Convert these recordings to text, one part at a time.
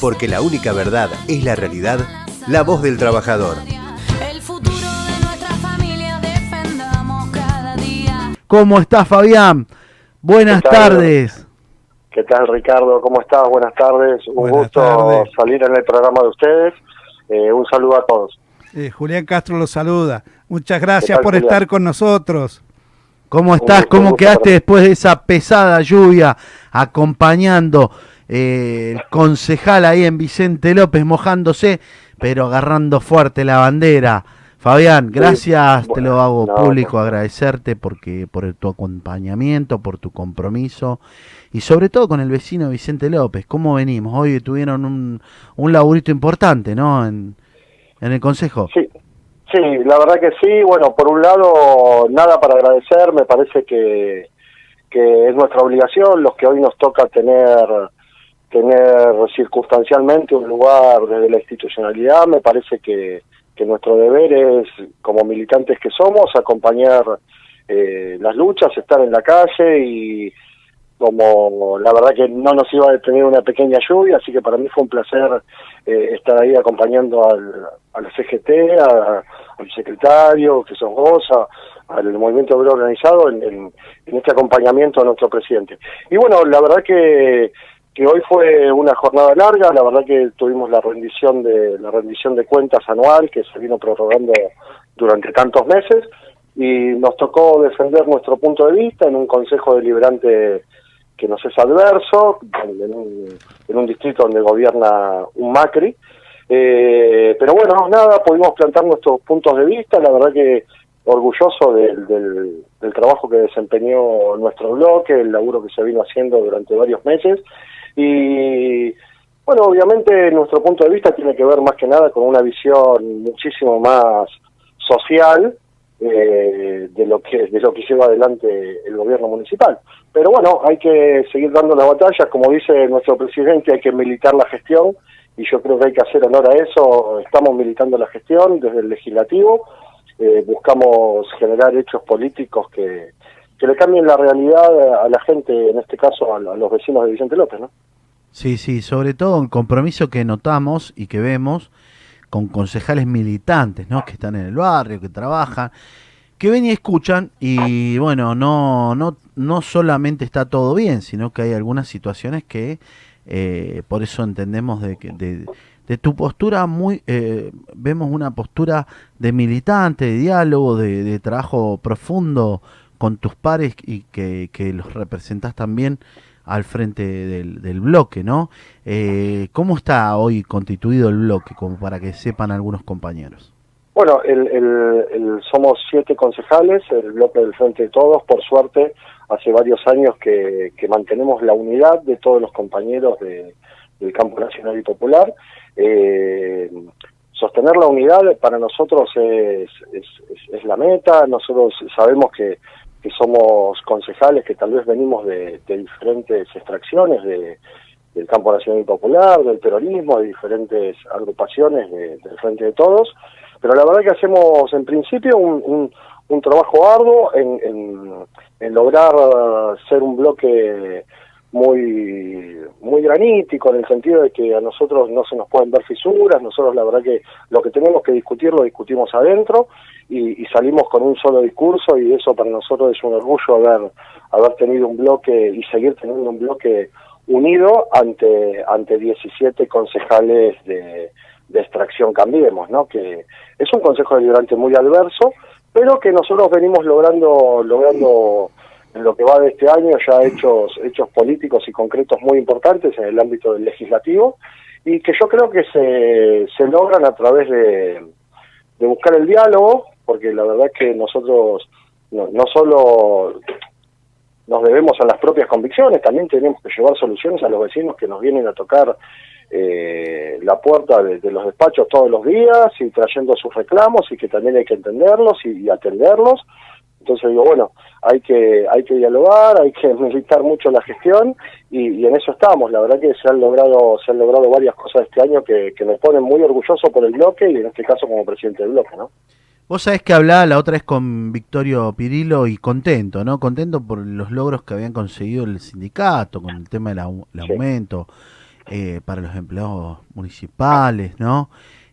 porque la única verdad es la realidad, la voz del trabajador. El futuro de nuestra familia defendamos cada día. ¿Cómo estás, Fabián? Buenas tardes. ¿Qué tal, Ricardo? ¿Cómo estás? Buenas tardes. Un Buenas gusto tardes. salir en el programa de ustedes. Eh, un saludo a todos. Eh, Julián Castro los saluda. Muchas gracias tal, por Julián? estar con nosotros. ¿Cómo estás? gusto, ¿Cómo quedaste después de esa pesada lluvia acompañando eh, el concejal ahí en Vicente López mojándose, pero agarrando fuerte la bandera? Fabián, gracias, te bueno, lo hago no, público, agradecerte porque por tu acompañamiento, por tu compromiso y sobre todo con el vecino Vicente López. ¿Cómo venimos? Hoy tuvieron un, un laburito importante, ¿no? En, en el consejo. Sí, sí, la verdad que sí. Bueno, por un lado, nada para agradecer. Me parece que, que es nuestra obligación, los que hoy nos toca tener tener circunstancialmente un lugar desde la institucionalidad. Me parece que, nuestro deber es, como militantes que somos, acompañar eh, las luchas, estar en la calle y como la verdad que no nos iba a detener una pequeña lluvia, así que para mí fue un placer eh, estar ahí acompañando al, CGT, al secretario, que sos vos, al movimiento obrero organizado en- en este acompañamiento a nuestro presidente. Y bueno, la verdad que, que hoy fue una jornada larga, la verdad que tuvimos la rendición de la rendición de cuentas anual que se vino prorrogando durante tantos meses y nos tocó defender nuestro punto de vista en un consejo deliberante que nos es adverso, en un, en un distrito donde gobierna un Macri. Eh, pero bueno, nada, pudimos plantar nuestros puntos de vista, la verdad que orgulloso del, del, del trabajo que desempeñó nuestro bloque, el laburo que se vino haciendo durante varios meses. Y bueno, obviamente nuestro punto de vista tiene que ver más que nada con una visión muchísimo más social eh, de lo que de lo que lleva adelante el gobierno municipal. Pero bueno, hay que seguir dando la batalla, como dice nuestro presidente, hay que militar la gestión y yo creo que hay que hacer honor a eso. Estamos militando la gestión desde el legislativo, eh, buscamos generar hechos políticos que, que le cambien la realidad a la gente, en este caso a, a los vecinos de Vicente López, ¿no? Sí, sí, sobre todo el compromiso que notamos y que vemos con concejales militantes, ¿no? Que están en el barrio, que trabajan, que ven y escuchan y bueno, no, no, no solamente está todo bien, sino que hay algunas situaciones que eh, por eso entendemos de, que- de, de tu postura muy, eh, vemos una postura de militante, de diálogo, de, de trabajo profundo con tus pares y que, que los representás también al frente del, bloque, ¿no? Eh, ¿Cómo está hoy constituido el bloque, como para que sepan algunos compañeros? Bueno, el, el- somos siete concejales, el bloque del Frente de Todos, por suerte, hace varios años que, que mantenemos la unidad de todos los compañeros de- del campo nacional y popular. Eh, sostener la unidad para nosotros es la meta, nosotros sabemos que, que somos concejales que tal vez venimos de, de diferentes extracciones de, del campo nacional y popular, del peronismo, de diferentes agrupaciones de- del Frente de Todos, pero la verdad que hacemos en principio un, un, un trabajo arduo en, en, lograr ser un bloque muy muy granítico en el sentido de que a nosotros no se nos pueden ver fisuras, nosotros la verdad que lo que tenemos que discutir lo discutimos adentro y, salimos con un solo discurso y eso para nosotros es un orgullo haber haber tenido un bloque y seguir teniendo un bloque unido ante ante 17 concejales de, de extracción Cambiemos, ¿no? Que es un consejo deliberante muy adverso, pero que nosotros venimos logrando logrando lo que va de este año ya hechos hechos políticos y concretos muy importantes en el ámbito del legislativo y que yo creo que se, se logran a través de, buscar el diálogo, porque la verdad que nosotros no, no solo nos debemos a las propias convicciones, también tenemos que llevar soluciones a los vecinos que nos vienen a tocar eh, la puerta de, los despachos todos los días y trayendo sus reclamos y que también hay que entenderlos y atenderlos. Entonces digo, bueno, hay que hay que dialogar, hay que militar mucho la gestión y, y en eso estamos. La verdad que se han logrado se han logrado varias cosas este año que, que me ponen muy orgulloso por el bloque y en este caso como presidente del bloque, ¿no? Vos sabés que hablaba la otra vez con Victorio Pirillo y contento, ¿no? Contento por los logros que habían conseguido el sindicato con el tema del au- el Sí. aumento. eh, para los empleados municipales, ¿no?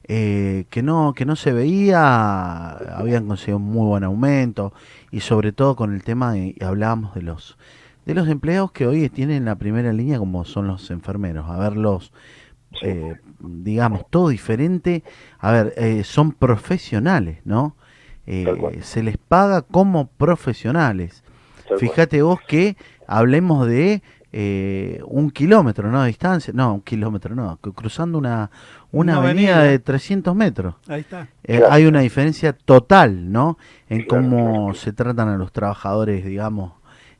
Eh, que no que no se veía, habían conseguido un muy buen aumento y sobre todo con el tema de, hablábamos de los de los empleados que hoy tienen la primera línea como son los enfermeros, a verlos eh, digamos todo diferente, a ver, eh, son profesionales, ¿no? Eh, se les paga como profesionales. Fíjate vos que hablemos de eh, un kilómetro, ¿no? De distancia, no, un kilómetro, no, cruzando una, una Una avenida, avenida. de 300 metros. Ahí está. Eh, Claro. Hay una diferencia total, ¿no? En Claro, cómo claro. se tratan a los trabajadores, digamos,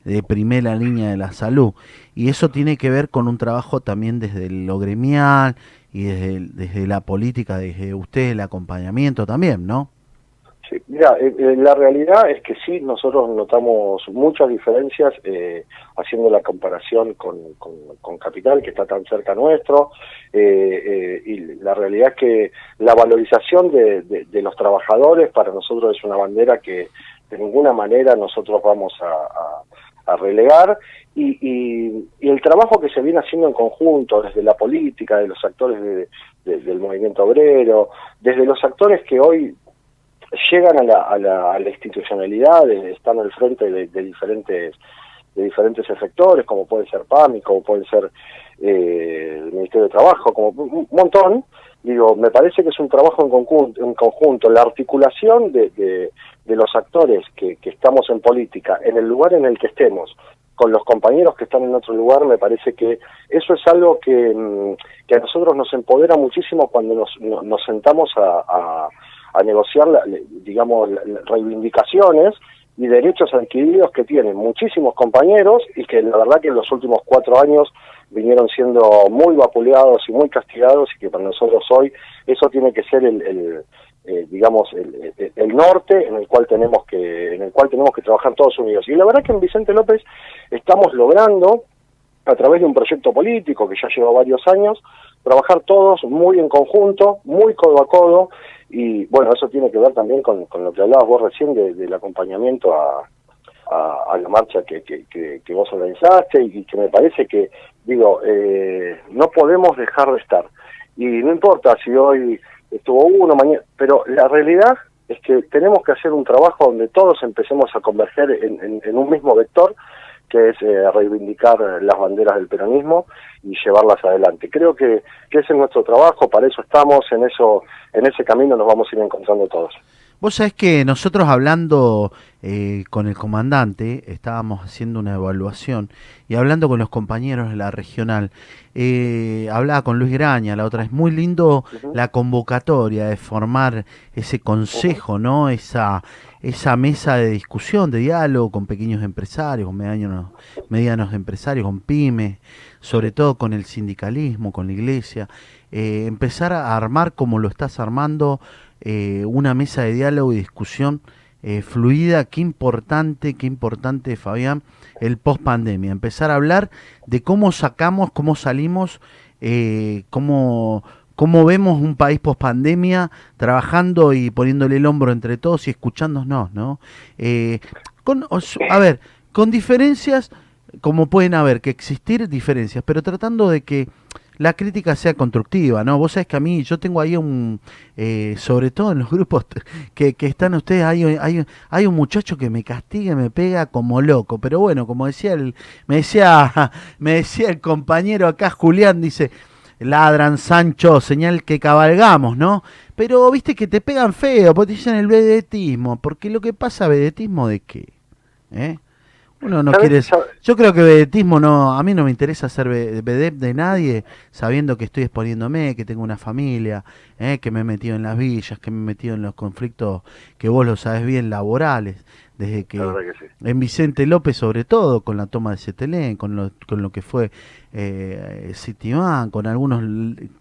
de primera línea de la salud. Y eso tiene que ver con un trabajo también desde lo gremial y desde, desde la política, desde usted, el acompañamiento también, ¿no? Mira, eh, eh, la realidad es que sí, nosotros notamos muchas diferencias eh, haciendo la comparación con, con, Capital, que está tan cerca nuestro, eh, y la realidad es que la valorización de, los trabajadores para nosotros es una bandera que de ninguna manera nosotros vamos a, a- relegar, y, y- y el trabajo que se viene haciendo en conjunto desde la política, de los actores de- del movimiento obrero, desde los actores que hoy llegan a la, a la, a la institucionalidad, están al frente de, diferentes de diferentes efectores, como puede ser PAMI, como puede ser eh, el Ministerio de Trabajo, como un montón, digo, me parece que es un trabajo en conjunto, en conjunto. La articulación de, de, los actores que, que estamos en política, en el lugar en el que estemos, con los compañeros que están en otro lugar, me parece que eso es algo que, mm, que a nosotros nos empodera muchísimo cuando nos, no- nos sentamos a, a- a negociar, digamos, reivindicaciones y derechos adquiridos que tienen muchísimos compañeros y que la verdad que en los últimos cuatro años vinieron siendo muy vapuleados y muy castigados y que para nosotros hoy eso tiene que ser el, eh, digamos el norte en el cual tenemos que en el cual tenemos que trabajar todos unidos. Y la verdad que en Vicente López estamos logrando a través de un proyecto político que ya lleva varios años trabajar todos muy en conjunto muy codo a codo y bueno eso tiene que ver también con, lo que hablabas vos recién de- del acompañamiento a, a, la marcha que, vos organizaste y que me parece que, digo, eh, no podemos dejar de estar. Y no importa si hoy estuvo uno, mañana, pero la realidad es que tenemos que hacer un trabajo donde todos empecemos a converger en- en un mismo vector, que es eh, reivindicar las banderas del peronismo y llevarlas adelante. Creo que, que ese es nuestro trabajo, para eso estamos, en eso, en ese camino nos vamos a ir encontrando todos. Vos sabés que nosotros hablando eh, con el comandante, estábamos haciendo una evaluación y hablando con los compañeros de la regional, eh, hablaba con Luis Graña la otra. Vez, muy lindo la convocatoria de formar ese consejo, ¿no? Esa, esa mesa de discusión, de diálogo con pequeños empresarios, con medianos, medianos empresarios, con pymes, sobre todo con el sindicalismo, con la iglesia, eh, empezar a armar como lo estás armando eh, una mesa de diálogo y discusión eh, fluida, qué importante, qué importante, Fabián, el post pandemia. Empezar a hablar de cómo sacamos, cómo salimos, eh, cómo, cómo vemos un país post pandemia trabajando y poniéndole el hombro entre todos y escuchándonos, ¿no? A ver, con diferencias, como pueden haber, que existir diferencias, pero tratando de que la crítica sea constructiva, ¿no? Vos sabés que a mí, yo tengo ahí un, eh, sobre todo en los grupos que, que están ustedes, hay, hay, hay un muchacho que me castiga, y me pega como loco, pero bueno, como decía el, me decía, me decía el compañero acá, Julián, dice, ladran Sancho, señal que cabalgamos, ¿no? Pero viste que te pegan feo, porque te dicen el vedetismo, porque lo que pasa, vedetismo de qué, ¿eh? Uno no ¿Sabés- quiere... Yo creo que vedetismo no, a mí no me interesa ser ve- vedette de nadie, sabiendo que estoy exponiéndome, que tengo una familia, eh, que me he metido en las villas, que me he metido en los conflictos que vos lo sabes bien laborales, desde que sí. en Vicente López sobre todo, con la toma de Cetelén, con lo, con lo que fue eh, Citibán, con algunos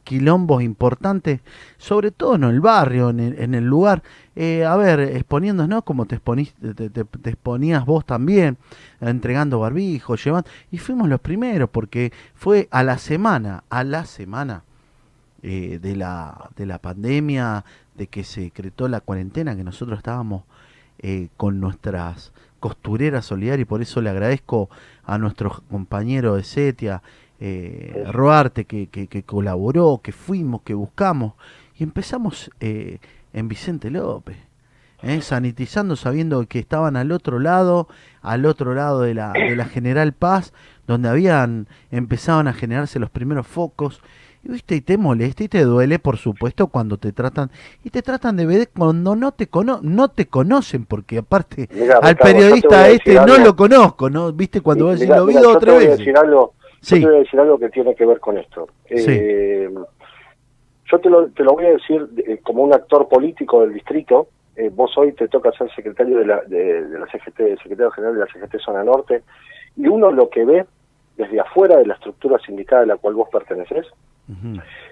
quilombos importantes, sobre todo en el barrio, en el, en el lugar. Eh, a ver, exponiéndonos como te, exponís- te, te- te exponías vos también, entregando barbijos, llevando... Y fuimos los primeros, porque fue a la semana, a la semana eh, de, la, de la pandemia, de que se decretó la cuarentena, que nosotros estábamos eh, con nuestras costureras solidarias y por eso le agradezco a nuestro compañero de Setia eh, Ruarte, que, que- que colaboró, que fuimos, que buscamos, y empezamos eh, en Vicente López, ¿eh? sanitizando, sabiendo que estaban al otro lado, al otro lado de la, de la General Paz, donde habían, empezaban a generarse los primeros focos, y viste, y te molesta y te duele, por supuesto, cuando te tratan, y te tratan de ver cuando no te cono no te conocen, porque aparte Mirá, al periodista este no lo conozco, ¿no? Viste cuando vos decís, lo vi mirá, dos o yo te voy a decir algo, yo Sí. te voy a decir algo que tiene que ver con esto. Sí. Eh, yo te lo, te lo voy a decir eh, como un actor político del distrito. Eh, vos hoy te toca ser secretario de la, de, de la CGT, secretario general de la CGT Zona Norte, y uno lo que ve desde afuera de la estructura sindical a la cual vos perteneces,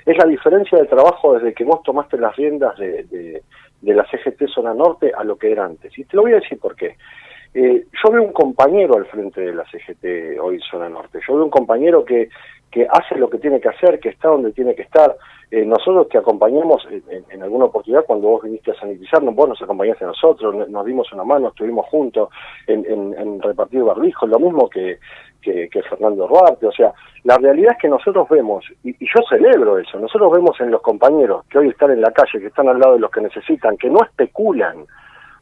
Es la diferencia de trabajo desde que vos tomaste las riendas de, de- de la CGT Zona Norte a lo que era antes. Y te lo voy a decir por qué. Eh, yo veo un compañero al frente de la CGT hoy Zona Norte. Yo veo un compañero que, que hace lo que tiene que hacer, que está donde tiene que estar. Eh, nosotros te acompañamos en, en- en alguna oportunidad cuando vos viniste a sanitizarnos, vos nos acompañaste a nosotros, nos- dimos una mano, estuvimos juntos en, en- en repartir barbijos, lo mismo que, que, Fernando Ruarte. O sea, la realidad es que nosotros vemos, y yo celebro eso, nosotros vemos en los compañeros que hoy están en la calle, que están al lado de los que necesitan, que no especulan.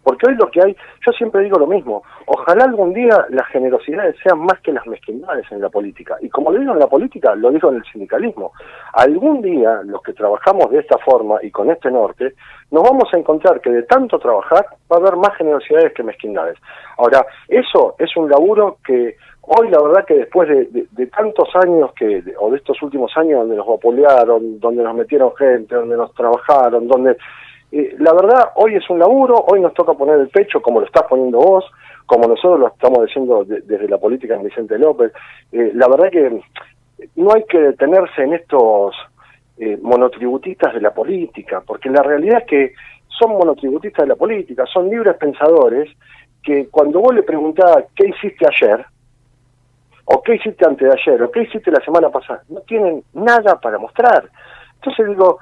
Porque hoy lo que hay, yo siempre digo lo mismo, ojalá algún día las generosidades sean más que las mezquindades en la política. Y como lo digo en la política, lo digo en el sindicalismo. Algún día los que trabajamos de esta forma y con este norte, nos vamos a encontrar que de tanto trabajar va a haber más generosidades que mezquindades. Ahora, eso es un laburo que hoy la verdad que después de, tantos años que, o de estos últimos años donde nos vapulearon, donde nos metieron gente, donde nos trabajaron, donde eh, la verdad, hoy es un laburo, hoy nos toca poner el pecho como lo estás poniendo vos, como nosotros lo estamos diciendo de- desde la política en Vicente López. Eh, la verdad que no hay que detenerse en estos eh, monotributistas de la política, porque la realidad es que son monotributistas de la política, son libres pensadores que cuando vos le preguntás qué hiciste ayer, o qué hiciste antes de ayer, o qué hiciste la semana pasada, no tienen nada para mostrar. Entonces digo,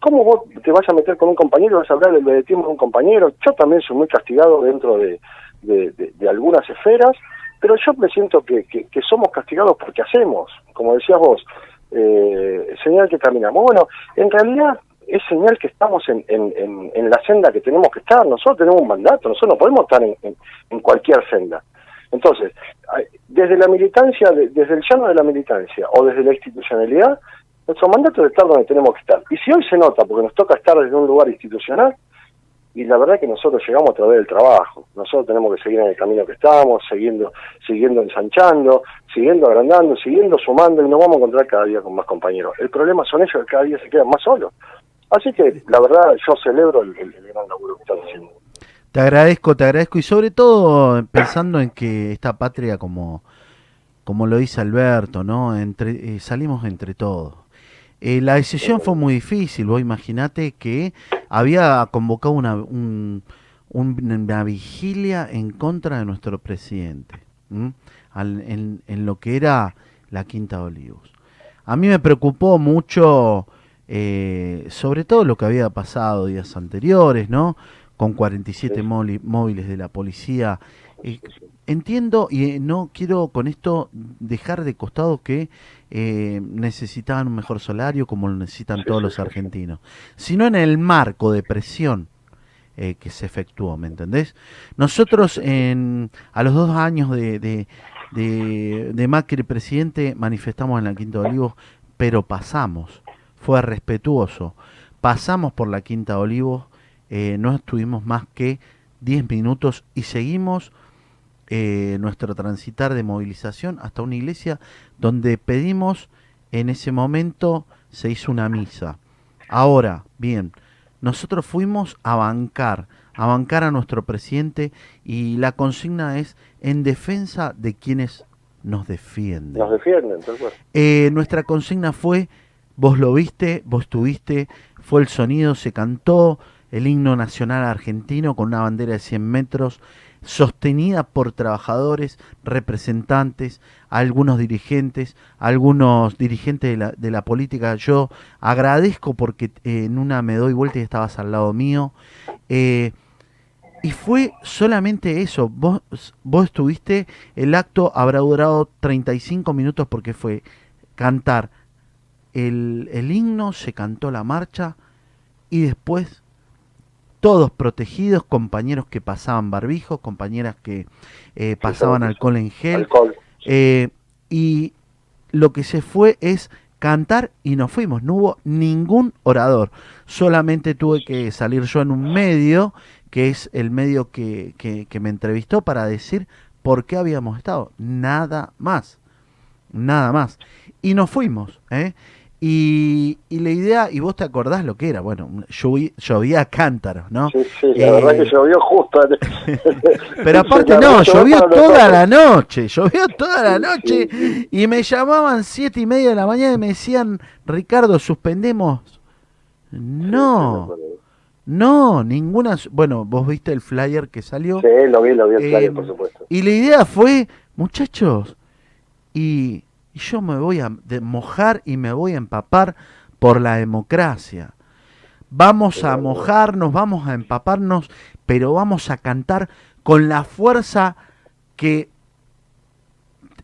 ¿cómo vos te vas a meter con un compañero, vas a hablar del vedetismo de un compañero? Yo también soy muy castigado dentro de, de, algunas esferas, pero yo me siento que, que, que somos castigados porque hacemos, como decías vos, eh, señal que caminamos. Bueno, en realidad es señal que estamos en, en, en, en la senda que tenemos que estar, nosotros tenemos un mandato, nosotros no podemos estar en, cualquier senda. Entonces, desde la militancia, de- desde el llano de la militancia o desde la institucionalidad, nuestro mandato es estar donde tenemos que estar. Y si hoy se nota, porque nos toca estar desde un lugar institucional, y la verdad que nosotros llegamos a través del trabajo. Nosotros tenemos que seguir en el camino que estamos, siguiendo, siguiendo ensanchando, siguiendo agrandando, siguiendo sumando, y nos vamos a encontrar cada día con más compañeros. El problema son ellos que cada día se quedan más solos. Así que, la verdad, yo celebro el, el- el gran laburo que están haciendo. Te agradezco, te agradezco y sobre todo pensando en que esta patria, como, como lo dice Alberto, ¿no? Entre, eh, salimos entre todos. Eh, la decisión fue muy difícil, vos imaginate que había convocado una, un- un- una vigilia en contra de nuestro presidente, en, en lo que era la Quinta de Olivos. A mí me preocupó mucho, eh, sobre todo lo que había pasado días anteriores, ¿no? Con 47 móli- móviles de la policía. Eh, entiendo y no quiero con esto dejar de costado que eh, necesitaban un mejor salario como lo necesitan Sí, todos sí, los argentinos, sino en el marco de presión eh, que se efectuó, ¿me entendés? Nosotros en, a los dos años de, de, de, de Macri presidente manifestamos en la Quinta de Olivos, pero pasamos, fue respetuoso, pasamos por la Quinta de Olivos, eh, no estuvimos más que 10 minutos y seguimos eh, nuestro transitar de movilización hasta una iglesia donde pedimos en ese momento se hizo una misa. Ahora, bien, nosotros fuimos a bancar, a bancar a nuestro presidente y la consigna es en defensa de quienes nos defienden. Nos defienden, tal cual. Eh, nuestra consigna fue, vos lo viste, vos estuviste, fue el sonido, se cantó el himno nacional argentino con una bandera de 100 metros, sostenida por trabajadores, representantes, algunos dirigentes, algunos dirigentes de la, de la política. Yo agradezco porque eh, en una me doy vuelta y estabas al lado mío. Eh, y fue solamente eso. Vos, vos estuviste, el acto habrá durado 35 minutos porque fue cantar el, el himno, se cantó la marcha y después todos protegidos, compañeros que pasaban barbijos, compañeras que eh, pasaban alcohol en gel. Alcohol. eh, y lo que se fue es cantar y nos fuimos. No hubo ningún orador. Solamente tuve que salir yo en un medio, que es el medio que, que- que me entrevistó para decir por qué habíamos estado. Nada más. Nada más. Y nos fuimos. ¿eh? Y, y la idea, y vos te acordás lo que era, bueno, lloví- llovía cántaros, ¿no? Sí, sí, la Eh, verdad que llovió justo. Pero aparte no, llovió toda la noche, llovió toda la noche sí, y me llamaban siete y media de la mañana y me decían, Ricardo, suspendemos. No, no, ninguna, bueno, vos viste el flyer que salió Sí, lo vi, lo vi el flyer, Eh, por supuesto. y la idea fue, muchachos, y, y yo me voy a mojar y me voy a empapar por la democracia. Vamos a mojarnos, vamos a empaparnos, pero vamos a cantar con la fuerza que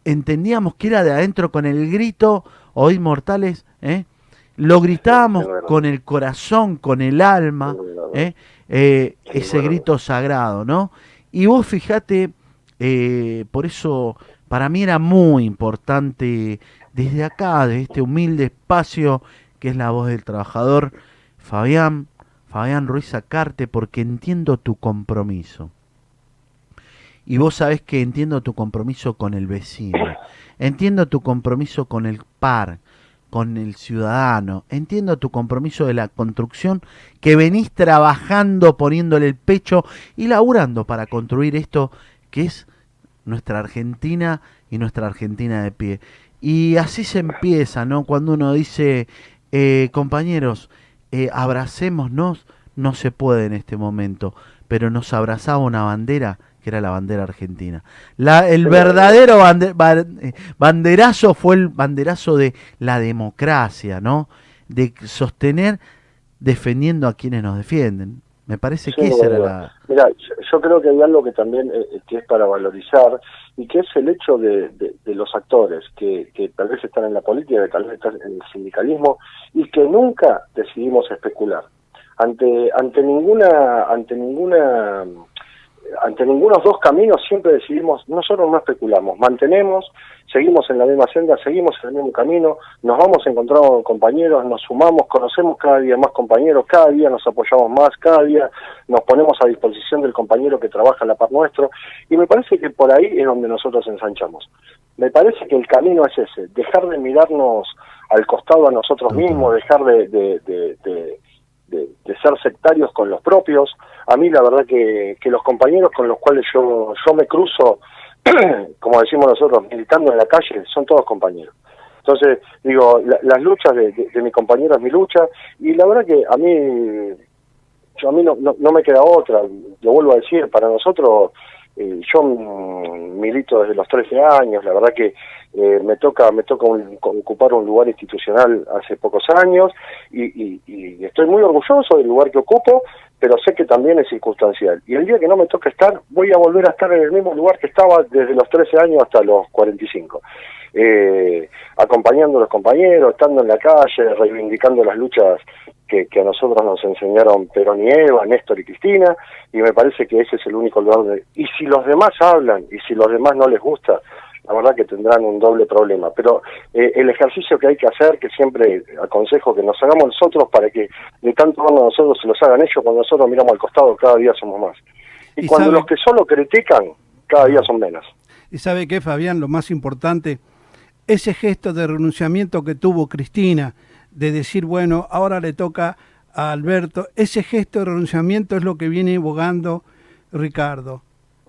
entendíamos que era de adentro con el grito, oíd mortales, ¿eh? lo gritábamos con el corazón, con el alma. ¿eh? Eh, ese grito sagrado, ¿no? Y vos fijate, eh, por eso para mí era muy importante desde acá, de este humilde espacio que es la voz del trabajador, Fabián, Fabián Ruiz Acarte, porque entiendo tu compromiso. Y vos sabés que entiendo tu compromiso con el vecino, entiendo tu compromiso con el par, con el ciudadano, entiendo tu compromiso de la construcción que venís trabajando, poniéndole el pecho y laburando para construir esto que es nuestra Argentina y nuestra Argentina de pie. Y así se empieza, ¿no? Cuando uno dice, eh, compañeros, eh, abracémonos, no se puede en este momento, pero nos abrazaba una bandera que era la bandera argentina. La, el verdadero eh, banderazo fue el banderazo de la democracia, ¿no? De sostener defendiendo a quienes nos defienden. Me parece que esa era la... Mira, yo, creo que hay algo que también eh, eh, que es para valorizar y que es el hecho de, de- de los actores que, que tal vez están en la política, que tal vez están en el sindicalismo y que nunca decidimos especular. Ante ante ninguna ante ninguna ante ninguno de los dos caminos siempre decidimos, nosotros no especulamos, mantenemos, seguimos en la misma senda, seguimos en el mismo camino, nos vamos encontrando con compañeros, nos sumamos, conocemos cada día más compañeros, cada día nos apoyamos más, cada día nos ponemos a disposición del compañero que trabaja a la par nuestro, y me parece que por ahí es donde nosotros ensanchamos. Me parece que el camino es ese, dejar de mirarnos al costado a nosotros mismos, dejar de, de, de- de- de- ser sectarios con los propios. A mí la verdad que, que los compañeros con los cuales yo, yo me cruzo, como decimos nosotros, militando en la calle, son todos compañeros. Entonces, digo, la- las luchas de, de- de mi compañero es mi lucha, y la verdad que a mí, yo, a mí no, no, no me queda otra, lo vuelvo a decir, para nosotros, eh, yo milito desde los 13 años, la verdad que eh, me toca me toca ocupar un lugar institucional hace pocos años y, y- estoy muy orgulloso del lugar que ocupo, pero sé que también es circunstancial. Y el día que no me toque estar, voy a volver a estar en el mismo lugar que estaba desde los 13 años hasta los 45. Eh, acompañando a los compañeros, estando en la calle, reivindicando las luchas que, que a nosotros nos enseñaron Perón y Eva, Néstor y Cristina, y me parece que ese es el único lugar donde... Y si los demás hablan, y si los demás no les gusta, la verdad que tendrán un doble problema. Pero eh, el ejercicio que hay que hacer, que siempre aconsejo que nos hagamos nosotros para que de tanto a nosotros se los hagan ellos, cuando nosotros miramos al costado, cada día somos más. Y, Y cuando sabe- los que solo critican, cada día son menos. Y sabe qué, Fabián, lo más importante, ese gesto de renunciamiento que tuvo Cristina, de decir, bueno, ahora le toca a Alberto, ese gesto de renunciamiento es lo que viene abogando Ricardo.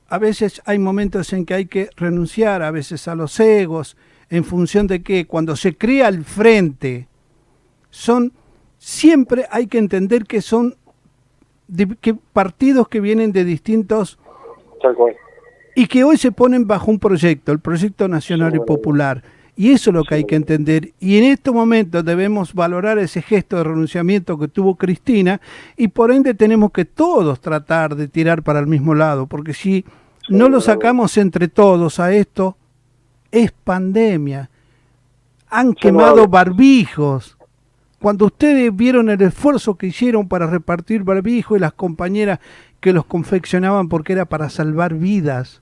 A veces hay momentos en que hay que renunciar, a veces a los egos, en función de que cuando se crea el frente, son, siempre hay que entender que son de- que partidos que vienen de distintos y que hoy se ponen bajo un proyecto, el proyecto nacional y popular. Y eso es lo que hay que entender. Y en este momento debemos valorar ese gesto de renunciamiento que tuvo Cristina y por ende tenemos que todos tratar de tirar para el mismo lado, porque si no lo sacamos entre todos a esto, es pandemia. han quemado barbijos. Cuando ustedes vieron el esfuerzo que hicieron para repartir barbijos y las compañeras que los confeccionaban porque era para salvar vidas.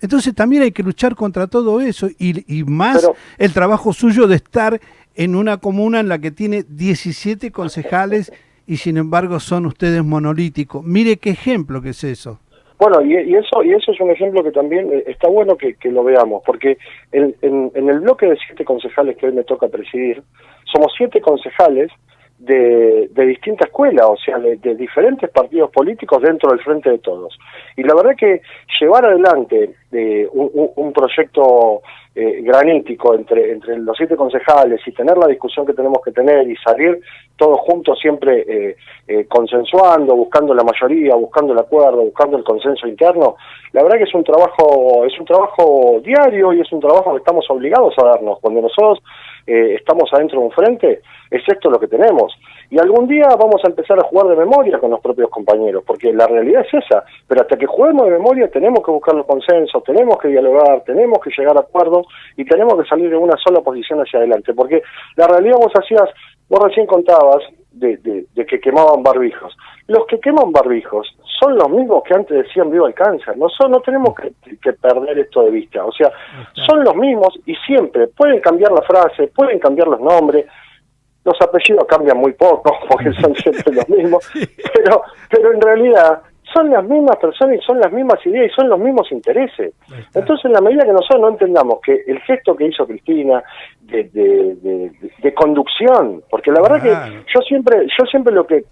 Entonces también hay que luchar contra todo eso y, y más Pero- el trabajo suyo de estar en una comuna en la que tiene 17 concejales y sin embargo son ustedes monolíticos. Mire qué ejemplo que es eso. Bueno, y, y eso y eso es un ejemplo que también eh, está bueno que, que lo veamos, porque en, en- en el bloque de siete concejales que hoy me toca presidir, somos siete concejales de, de distinta escuela, o sea, de, de diferentes partidos políticos dentro del Frente de Todos. Y la verdad que llevar adelante eh, un, un- un proyecto eh, granítico entre, entre los siete concejales y tener la discusión que tenemos que tener y salir todos juntos siempre eh, eh, consensuando, buscando la mayoría, buscando el acuerdo, buscando el consenso interno, la verdad que es un trabajo, es un trabajo diario y es un trabajo que estamos obligados a darnos. Cuando nosotros eh, estamos adentro de un frente, es esto lo que tenemos. Y algún día vamos a empezar a jugar de memoria con los propios compañeros, porque la realidad es esa. Pero hasta que juguemos de memoria tenemos que buscar los consensos, tenemos que dialogar, tenemos que llegar a acuerdos y tenemos que salir de una sola posición hacia adelante. Porque la realidad vos hacías, vos recién contabas de, de, de que quemaban barbijos. Los que queman barbijos son los mismos que antes decían viva el cáncer. No, son, no tenemos que, que perder esto de vista. O sea, son los mismos y siempre pueden cambiar la frase, pueden cambiar los nombres, los apellidos cambian muy poco porque son siempre los mismos, pero, pero en realidad son las mismas personas y son las mismas ideas y son los mismos intereses. Entonces, en la medida que nosotros no entendamos que el gesto que hizo Cristina de, de, de- de- de conducción, porque la verdad que yo siempre, yo siempre lo que,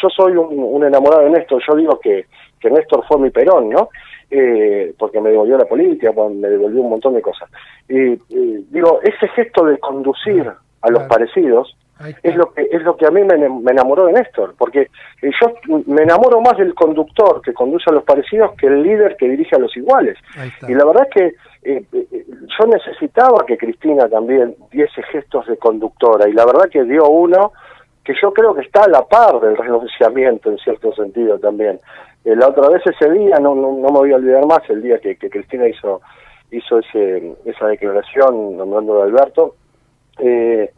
yo soy un, un enamorado de Néstor, yo digo que, que Néstor fue mi Perón, ¿no? Eh, porque me devolvió la política, me devolvió un montón de cosas. Y eh, digo, ese gesto de conducir a los parecidos es lo que es lo que a mí me, me enamoró de Néstor, porque eh, yo me enamoro más del conductor que conduce a los parecidos que el líder que dirige a los iguales. Y la verdad es que eh, eh, yo necesitaba que Cristina también diese gestos de conductora, y la verdad que dio uno que yo creo que está a la par del renunciamiento en cierto sentido también. Eh, la otra vez ese día, no, no, no me voy a olvidar más, el día que, que Cristina hizo hizo ese, esa declaración nombrando a Alberto, eh,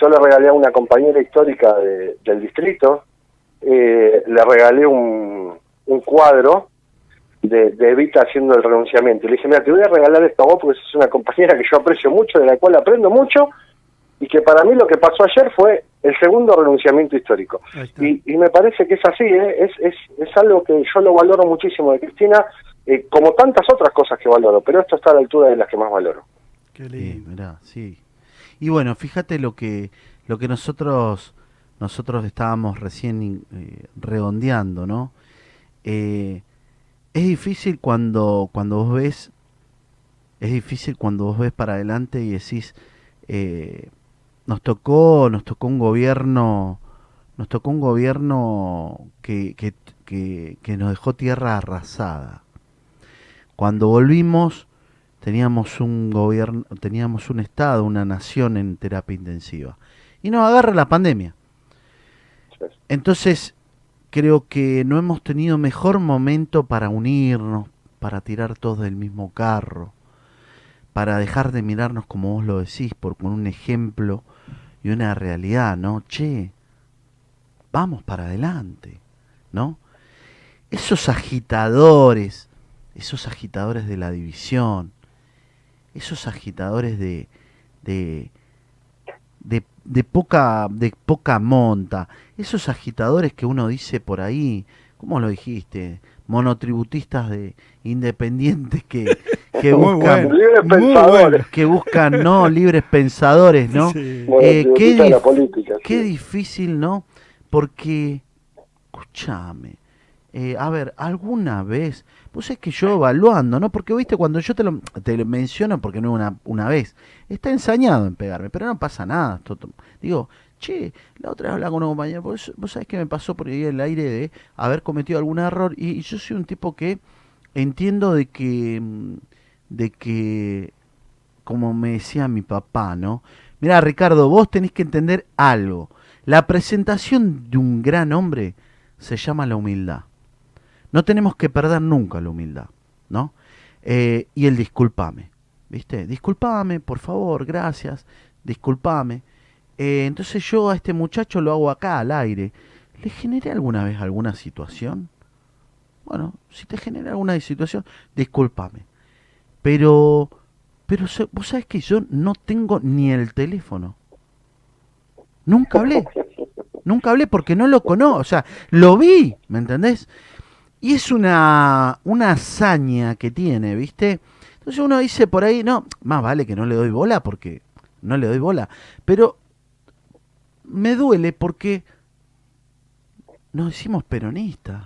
yo le regalé a una compañera histórica de- del distrito, eh, le regalé un, un cuadro de, de Evita haciendo el renunciamiento. Le dije, mira, te voy a regalar esto a vos porque es una compañera que yo aprecio mucho, de la cual aprendo mucho, y que para mí lo que pasó ayer fue el segundo renunciamiento histórico. Y, y me parece que es así, ¿eh? es, es, es algo que yo lo valoro muchísimo de Cristina, eh, como tantas otras cosas que valoro, pero esto está a la altura de las que más valoro. Qué Sí, lindo. mirá, sí. Y bueno, fíjate lo que lo que nosotros nosotros estábamos recién eh, redondeando, ¿no? Eh, es difícil cuando cuando vos ves es difícil cuando vos ves para adelante y decís eh, nos tocó nos tocó un gobierno nos tocó un gobierno que, que, que, que nos dejó tierra arrasada cuando volvimos teníamos un gobierno, teníamos un estado, una nación en terapia intensiva. Y nos agarra la pandemia. Entonces, creo que no hemos tenido mejor momento para unirnos, para tirar todos del mismo carro, para dejar de mirarnos como vos lo decís, por con un ejemplo una realidad, ¿no? Che, vamos para adelante, ¿no? Esos agitadores, esos agitadores de la división, esos agitadores de, de, de, de poca, de poca monta, esos agitadores que uno dice por ahí, ¿cómo lo dijiste? Monotributistas de independientes que, que Muy buscan, bueno. Libres Muy pensadores. bueno. que buscan, no, libres pensadores, ¿no? Sí. Eh, qué, dif- política, qué sí. difícil, ¿no? Porque, escúchame, eh, a ver, alguna vez, pues es que yo evaluando, ¿no? Porque, viste, cuando yo te lo, te lo menciono, porque no una, una vez, está ensañado en pegarme, pero no pasa nada. Digo, che, la otra vez hablaba con una compañera, vos, vos sabés que me pasó por ahí el aire de haber cometido algún error, y, y yo soy un tipo que entiendo de que, mm, de que, como me decía mi papá, ¿no? Mira, Ricardo, vos tenés que entender algo. La presentación de un gran hombre se llama la humildad. No tenemos que perder nunca la humildad, ¿no? Eh, y el disculpame, ¿viste? Disculpame, por favor, gracias. discúlpame. Eh, entonces yo a este muchacho lo hago acá, al aire. ¿Le generé alguna vez alguna situación? Bueno, si te genera alguna situación, discúlpame. Pero, pero vos sabés que yo no tengo ni el teléfono. Nunca hablé. Nunca hablé porque no lo conozco. O sea, lo vi, ¿me entendés? Y es una, una hazaña que tiene, ¿viste? Entonces uno dice por ahí, no, más vale que no le doy bola porque no le doy bola. Pero me duele porque nos decimos peronistas.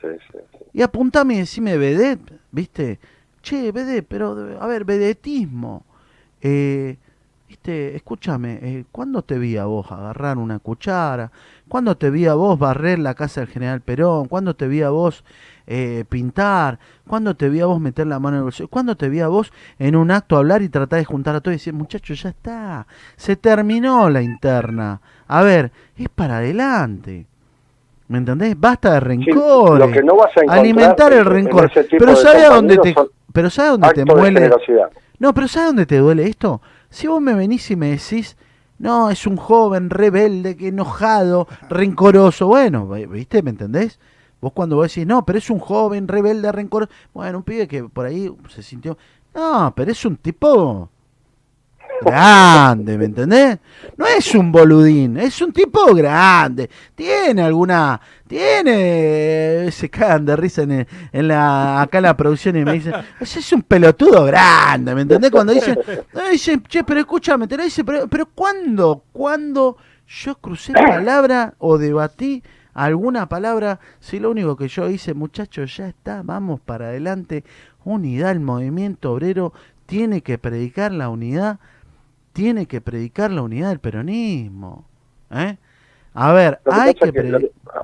Sí, sí, sí. Y apuntame y decime vedet, ¿viste? Che, vedet, pero a ver, vedetismo. Eh, ¿Viste? Escúchame, eh, ¿cuándo te vi a vos agarrar una cuchara? ¿Cuándo te vi a vos barrer la casa del general Perón? ¿Cuándo te vi a vos eh, pintar? ¿Cuándo te vi a vos meter la mano en el bolsillo? ¿Cuándo te vi a vos en un acto hablar y tratar de juntar a todos y decir, muchachos, ya está, se terminó la interna? A ver, es para adelante. ¿Me entendés? Basta de rencores. lo que no vas a encontrar alimentar el en- en rencor. Pero ¿sabe a dónde te son pero ¿sabe dónde te generosidad. No, pero ¿sabe dónde te duele esto? Si vos me venís y me decís, no, es un joven rebelde, que enojado, rencoroso, bueno, ¿viste? ¿Me entendés? Vos cuando vos decís, no, pero es un joven rebelde, rencoroso, bueno, un pibe que por ahí se sintió, no, pero es un tipo grande, ¿me entendés? No es un boludín, es un tipo grande, tiene alguna, tiene, se cagan de risa en, en la, acá en la producción y me dicen, es un pelotudo grande, ¿me entendés? Cuando dicen, no, dicen, che, pero escúchame, te lo dice, pero, pero ¿cuándo, cuándo yo crucé palabra o debatí alguna palabra? Si lo único que yo hice, muchachos, ya está, vamos para adelante, unidad, el movimiento obrero tiene que predicar la unidad, tiene que predicar la unidad del peronismo. ¿eh? A ver, hay que que lo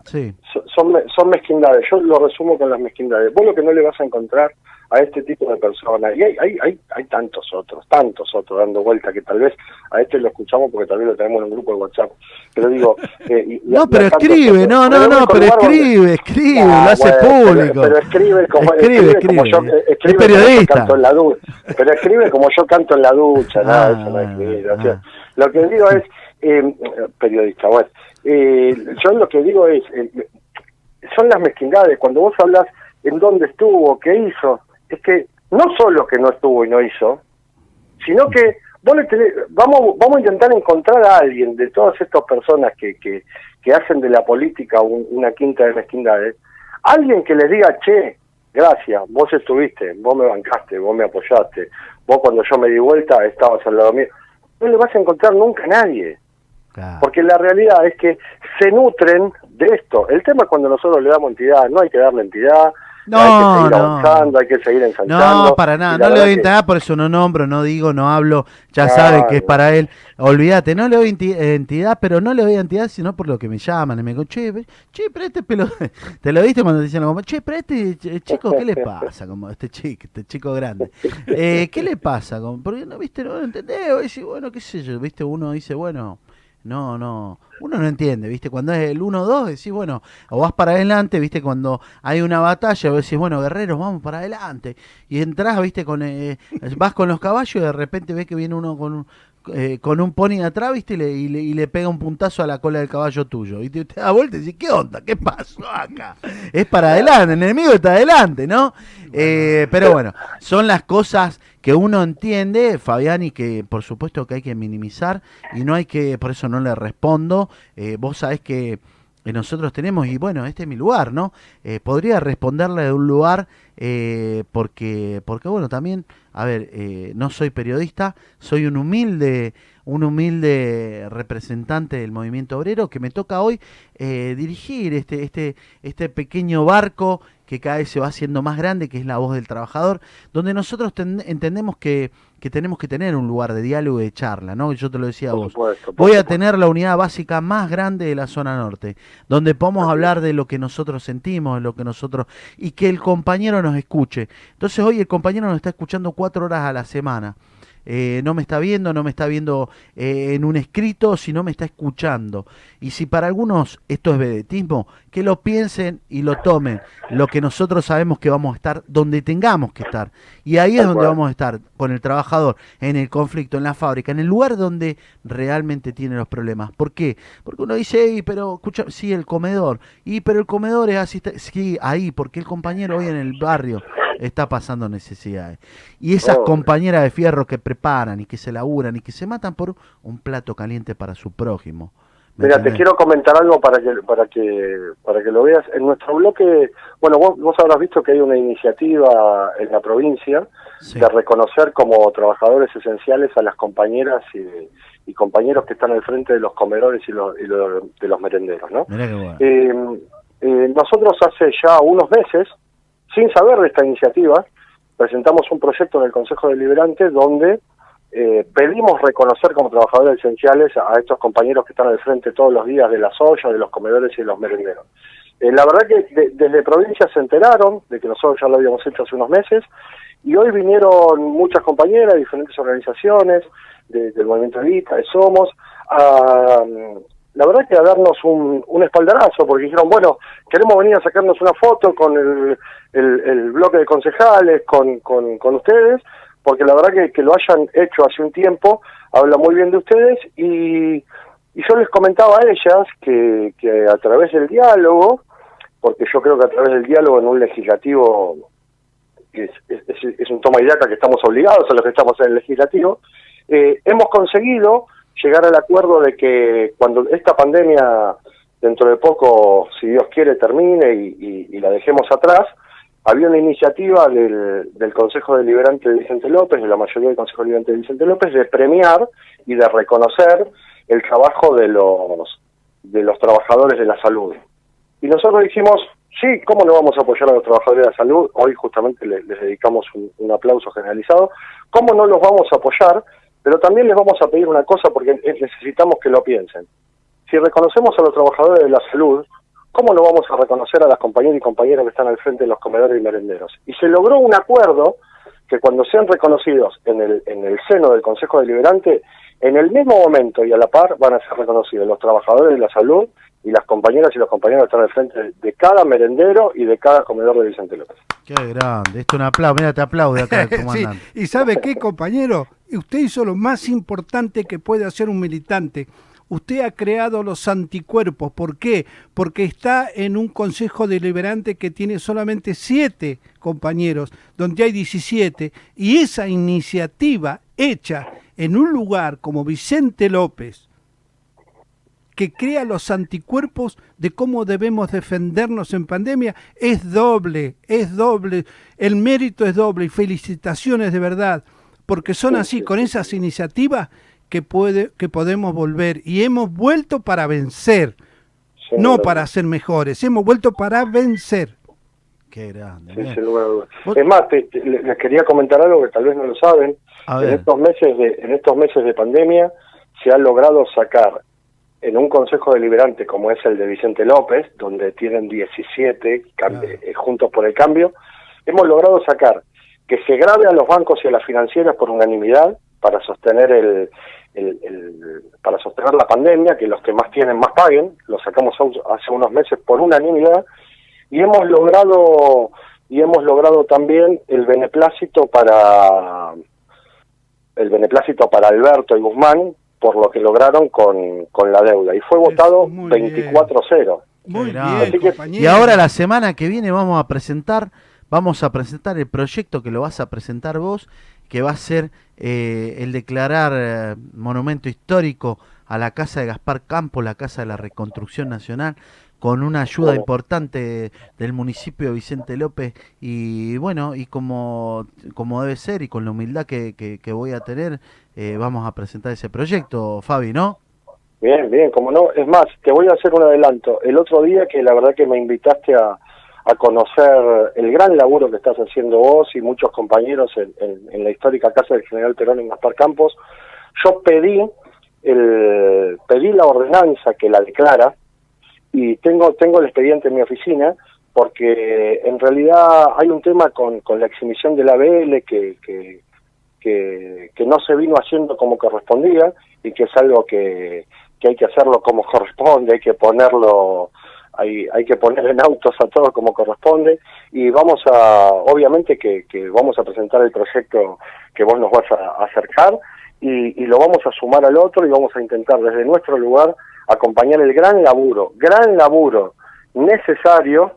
Sí. son- son mezquindades. Yo lo resumo con las mezquindades. Vos lo que no le vas a encontrar a este tipo de personas, y hay, hay, hay, hay tantos otros, tantos otros dando vuelta, que tal vez a este lo escuchamos porque tal vez lo tenemos en un grupo de WhatsApp. Pero digo... eh, y- No, pero escribe, no, no, no, pero escribe, escribe, Ah, lo hace bueno, público. Pero, escribe como Escribe, como yo, escribe. eh, como yo canto en la ducha. Pero escribe como yo canto en la ducha, no, Ah, eso no es escribir, o ah. Lo que digo es, eh, periodista, bueno, eh, yo lo que digo es, eh, son las mezquindades. Cuando vos hablas en dónde estuvo, qué hizo, es que no solo que no estuvo y no hizo, sino que vos le tenés- vamos vamos a intentar encontrar a alguien de todas estas personas que, que, que hacen de la política un- una quinta de mezquindades, alguien que les diga, che, gracias, vos estuviste, vos me bancaste, vos me apoyaste, vos cuando yo me di vuelta estabas al lado mío. No le vas a encontrar nunca a nadie. Claro. Porque la realidad es que se nutren de esto. El tema es cuando nosotros le damos entidad, no hay que darle entidad, No, hay que seguir no. avanzando, hay que seguir ensanchando. No, para nada, Y no le doy que- entidad, por eso no nombro, no digo, no hablo, ya Claro. saben que es para él. Olvídate, no le doy enti- entidad, pero no le doy entidad sino por lo que me llaman. Y me digo, che, che, pero este pelo. Te lo viste cuando te dicen, como, che, pero este ch- chico, ¿qué le pasa? Como este chico, este chico grande. Eh, ¿Qué le pasa? Como, porque no, viste, no lo entendés. Dice, bueno, qué sé yo, viste, uno dice, bueno. No, no, uno no entiende, ¿viste? Cuando es el 1-2 decís, bueno, o vas para adelante, ¿viste? Cuando hay una batalla, decís, bueno, guerreros, vamos para adelante. Y entras, ¿viste? Con, eh, vas con los caballos y de repente ves que viene uno con eh, con un pony atrás, ¿viste? Y le, y, le, y le pega un puntazo a la cola del caballo tuyo. Y te, te da vuelta y decís, ¿qué onda? ¿Qué pasó acá? Es para adelante, el enemigo está adelante, ¿no? Eh, pero bueno, son las cosas que uno entiende, Fabián, y que por supuesto que hay que minimizar y no hay que, por eso no le respondo. Eh, vos sabés que eh, nosotros tenemos, y bueno, este es mi lugar, ¿no? Eh, podría responderle de un lugar eh, porque, porque, bueno, también, a ver, eh, no soy periodista, soy un humilde, un humilde representante del movimiento obrero que me toca hoy dirigir este, este, este pequeño barco que cada vez se va haciendo más grande, que es la voz del trabajador, donde nosotros ten- entendemos que, que tenemos que tener un lugar de diálogo y de charla, ¿no? Yo te lo decía a vos. supuesto, Voy a tener la unidad básica más grande de la zona norte, donde podamos hablar de lo que nosotros sentimos, de lo que nosotros y que el compañero nos escuche. Entonces hoy el compañero nos está escuchando cuatro horas a la semana. Eh, no me está viendo, no me está viendo eh, en un escrito, sino me está escuchando. Y si para algunos esto es vedetismo, que lo piensen y lo tomen. Lo que nosotros sabemos que vamos a estar donde tengamos que estar. Y ahí es donde vamos a estar, con el trabajador, en el conflicto, en la fábrica, en el lugar donde realmente tiene los problemas. ¿Por qué? Porque uno dice, "Ey, pero escucha, sí, el comedor. Y pero el comedor es así, sí, ahí, porque el compañero hoy en el barrio está pasando necesidades. Y esas compañeras de fierro que preparan y que se laburan y que se matan por un plato caliente para su prójimo. ¿me Mira, te quiero comentar algo para que para que para que lo veas. En nuestro bloque, bueno, vos, vos habrás visto que hay una iniciativa en la provincia Sí. de reconocer como trabajadores esenciales a las compañeras y, y compañeros que están al frente de los comedores y, los- y los- de los merenderos, ¿no? Mirá qué bueno. Eh, eh, nosotros hace ya unos meses, sin saber de esta iniciativa, presentamos un proyecto en el Consejo Deliberante donde eh, pedimos reconocer como trabajadores esenciales a estos compañeros que están al frente todos los días de las ollas, de los comedores y de los merenderos. Eh, la verdad que de- desde provincia se enteraron de que nosotros ya lo habíamos hecho hace unos meses y hoy vinieron muchas compañeras de diferentes organizaciones, de- del Movimiento Evita, de Somos, a, la verdad que a darnos un, un espaldarazo, porque dijeron, bueno, queremos venir a sacarnos una foto con el, el- bloque de concejales, con, con, con ustedes, porque la verdad que, que lo hayan hecho hace un tiempo, habla muy bien de ustedes, y, y yo les comentaba a ellas que, que a través del diálogo, porque yo creo que a través del diálogo en un legislativo es- es- es un toma y daca que estamos obligados a los que estamos en el legislativo, eh, hemos conseguido llegar al acuerdo de que cuando esta pandemia dentro de poco, si Dios quiere, termine y, la dejemos atrás, había una iniciativa del, del Consejo Deliberante de Vicente López, de la mayoría del Consejo Deliberante de Vicente López, de premiar y de reconocer el trabajo de los, de los trabajadores de la salud. Y nosotros dijimos, sí, ¿cómo no vamos a apoyar a los trabajadores de la salud? Hoy justamente le- les, dedicamos un, un aplauso generalizado. ¿Cómo no los vamos a apoyar? Pero también les vamos a pedir una cosa porque necesitamos que lo piensen. Si reconocemos a los trabajadores de la salud, ¿cómo no vamos a reconocer a las compañeras y compañeros que están al frente de los comedores y merenderos? Y se logró un acuerdo que cuando sean reconocidos en el, en el seno del Consejo Deliberante, en el mismo momento y a la par van a ser reconocidos los trabajadores de la salud y las compañeras y los compañeros que están al frente de, cada merendero y de cada comedor de Vicente López. Qué grande. Esto es un aplauso. Mira, te aplaude acá el Sí, comandante. y sabe qué, compañero, usted hizo lo más importante que puede hacer un militante. Usted ha creado los anticuerpos. ¿Por qué? Porque está en un consejo deliberante que tiene solamente siete compañeros, donde hay 17. Y esa iniciativa hecha en un lugar como Vicente López, que crea los anticuerpos de cómo debemos defendernos en pandemia es doble, es doble, el mérito es doble y felicitaciones de verdad, porque son así, con esas iniciativas que, puede, que podemos volver y hemos vuelto para vencer, no para ser mejores, hemos vuelto para vencer. Qué grande. Sí, bien. sin lugar a dudas. Vos- Es más, te- te- les quería comentar algo que tal vez no lo saben. En estos meses de en estos meses de pandemia se ha logrado sacar en un consejo deliberante como es el de Vicente López, donde tienen 17 cam- Claro. eh, juntos por el cambio, hemos logrado sacar que se grabe a los bancos y a las financieras por unanimidad para sostener el, el- el- para sostener la pandemia, que los que más tienen más paguen, lo sacamos hace- unos meses por unanimidad y hemos logrado y hemos logrado también el beneplácito para el beneplácito para Alberto y Guzmán por lo que lograron con, con la deuda y fue votado muy 24-0. Muy bien, Así que- compañero. Y ahora la semana que viene vamos a presentar, vamos a presentar el proyecto que lo vas a presentar vos, que va a ser eh, el declarar eh, monumento histórico a la casa de Gaspar Campos, la casa de la reconstrucción nacional, con una ayuda importante del municipio de Vicente López y bueno, y como, como debe ser y con la humildad que, que- que voy a tener, eh, vamos a presentar ese proyecto, Fabi, ¿no? Bien, bien, como no. Es más, te voy a hacer un adelanto. El otro día que la verdad que me invitaste a, a conocer el gran laburo que estás haciendo vos y muchos compañeros en, en- la histórica casa del General Perón en Gaspar Campos, yo pedí el pedí la ordenanza que la declara y tengo tengo el expediente en mi oficina porque en realidad hay un tema con, con la exhibición de la que, que, que, que no se vino haciendo como correspondía y que es algo que, que hay que hacerlo como corresponde, hay que ponerlo hay, hay que poner en autos a todos como corresponde y vamos a, obviamente que, que vamos a presentar el proyecto que vos nos vas a, acercar y, lo vamos a sumar al otro y vamos a intentar desde nuestro lugar acompañar el gran laburo, gran laburo necesario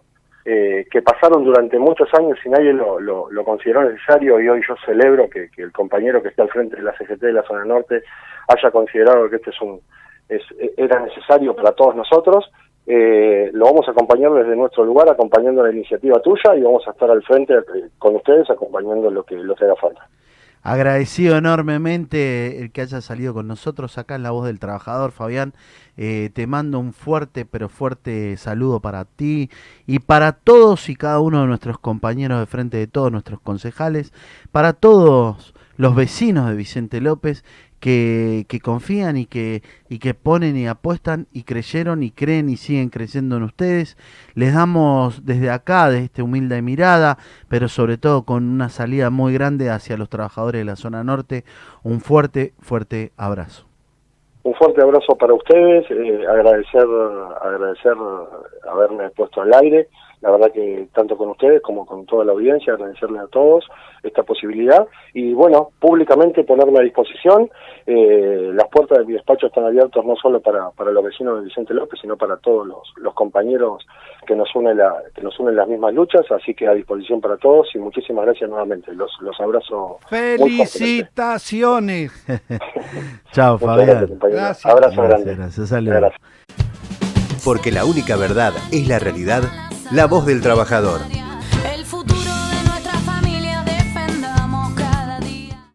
eh, que pasaron durante muchos años y nadie lo, lo, consideró necesario y hoy yo celebro que, que, el compañero que está al frente de la CGT de la zona norte haya considerado que este es un es, era necesario para todos nosotros. Eh, lo vamos a acompañar desde nuestro lugar, acompañando la iniciativa tuya y vamos a estar al frente eh, con ustedes acompañando lo que, lo que haga falta. Agradecido enormemente el que haya salido con nosotros acá en La Voz del Trabajador, Fabián. Eh, te mando un fuerte, pero fuerte saludo para ti y para todos y cada uno de nuestros compañeros de frente de todos nuestros concejales, para todos los vecinos de Vicente López que, que, confían y que, y que ponen y apuestan y creyeron y creen y siguen creciendo en ustedes. Les damos desde acá, desde esta humilde mirada, pero sobre todo con una salida muy grande hacia los trabajadores de la zona norte, un fuerte, fuerte abrazo. Un fuerte abrazo para ustedes, eh, agradecer, agradecer haberme puesto al aire la verdad que tanto con ustedes como con toda la audiencia, agradecerles a todos esta posibilidad y bueno, públicamente ponerme a disposición. Eh, las puertas de mi despacho están abiertas no solo para, para los vecinos de Vicente López, sino para todos los, los compañeros que nos unen la, que nos unen las mismas luchas, así que a disposición para todos y muchísimas gracias nuevamente. Los, los abrazo. Felicitaciones. Chao, Fabián. Gracias. Abrazo grande. Gracias, gracias. Porque la única verdad es la realidad la voz del trabajador.